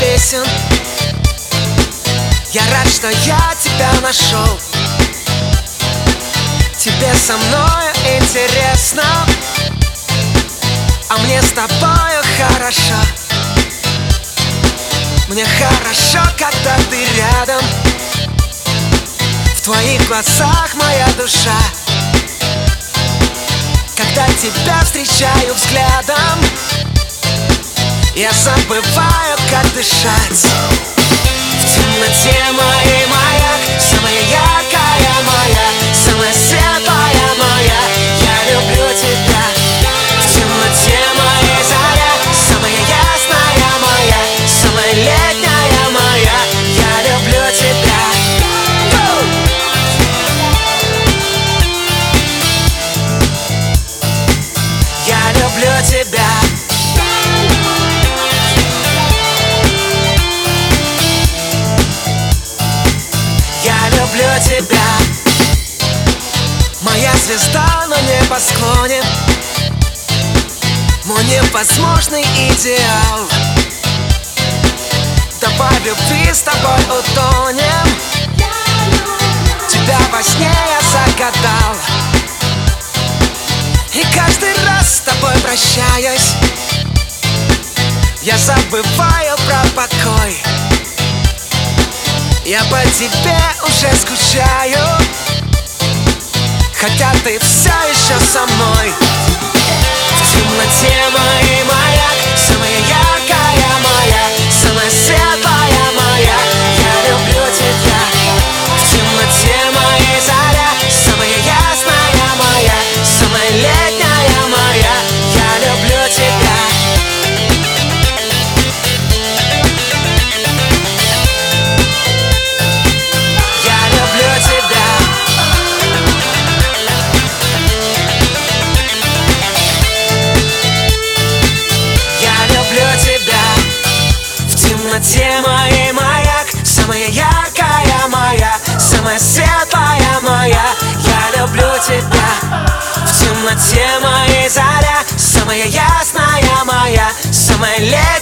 песен. Я рад, что я тебя нашел. Тебе со мной интересно. А мне с тобою хорошо. Мне хорошо, когда ты рядом. В твоих глазах моя душа. Когда тебя встречаю взглядом Я забываю, как дышать. В темноте моей маяк Самая яркая моя Самая светлая моя. Я люблю тебя. В темноте моей заря Самая ясная моя Самая летняя моя. Я люблю тебя! Я люблю тебя звезда на небосклоне. Мой невозможный идеал. Давай в любви с тобой утонем. Тебя во сне я загадал. И каждый раз с тобой прощаюсь. Я забываю про покой. Я по тебе уже скучаю ты все еще со мной Эмма и маяк, самая яркая моя Самая светлая моя, я люблю тебя. В темноте моей заря, самая ясная моя Самая летняя